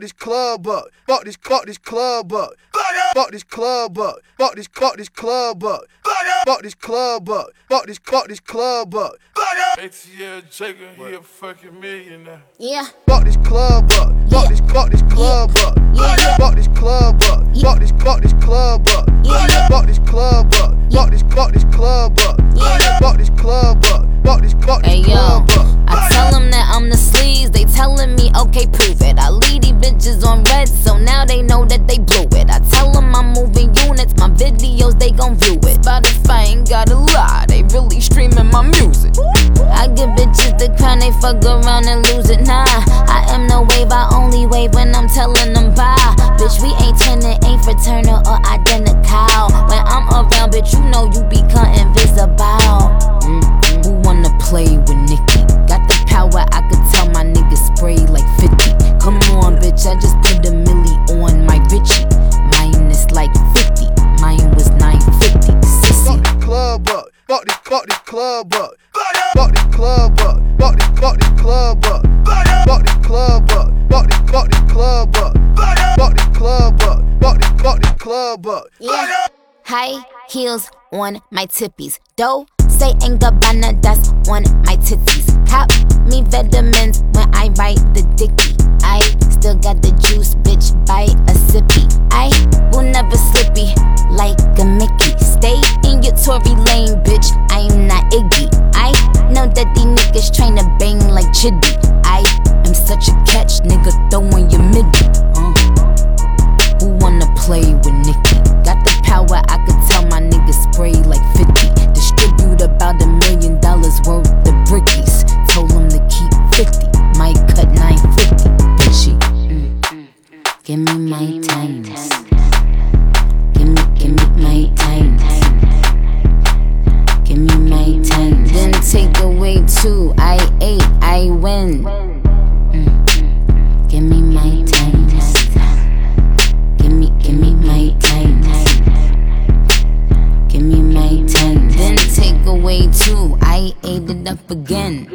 this club up. Fuck this, fuck this club up. Fuck this club up. Fuck this, fuck this club up. Fuck this club up. Fuck this, fuck this club up. ATL Jacob, he a fucking millionaire. Yeah. Fuck this club up. Fuck this, fuck this club up. Yeah. They gon' view it. Spotify ain't gotta lie, they really streaming my music. I give bitches the crown, they fuck around and lose it. Nah, I am no wave, I only wave when I'm telling them bye. Bitch, we ain't turning, ain't fraternal or identical. When I'm around, bitch, you know you become club. Yeah. Uh, High heels on my tippies. Dough, say ain't Gabbana, that's on my titties. Cop me vitamins when I write the dicky. I still got the juice, bitch, buy a sippy. I will never slippy like a Mickey. Stay in your Tory lane, bitch. I'm not Iggy. I know that these niggas tryna bang like Chiddy. I am such a catch, nigga, throwing Give me my times. Give me, give me my times. Give me my times. Then take away two. I ate, I win. Mm. Give me my times. Give me, give me my time. Give me my time. Then take away two. I ate it up again.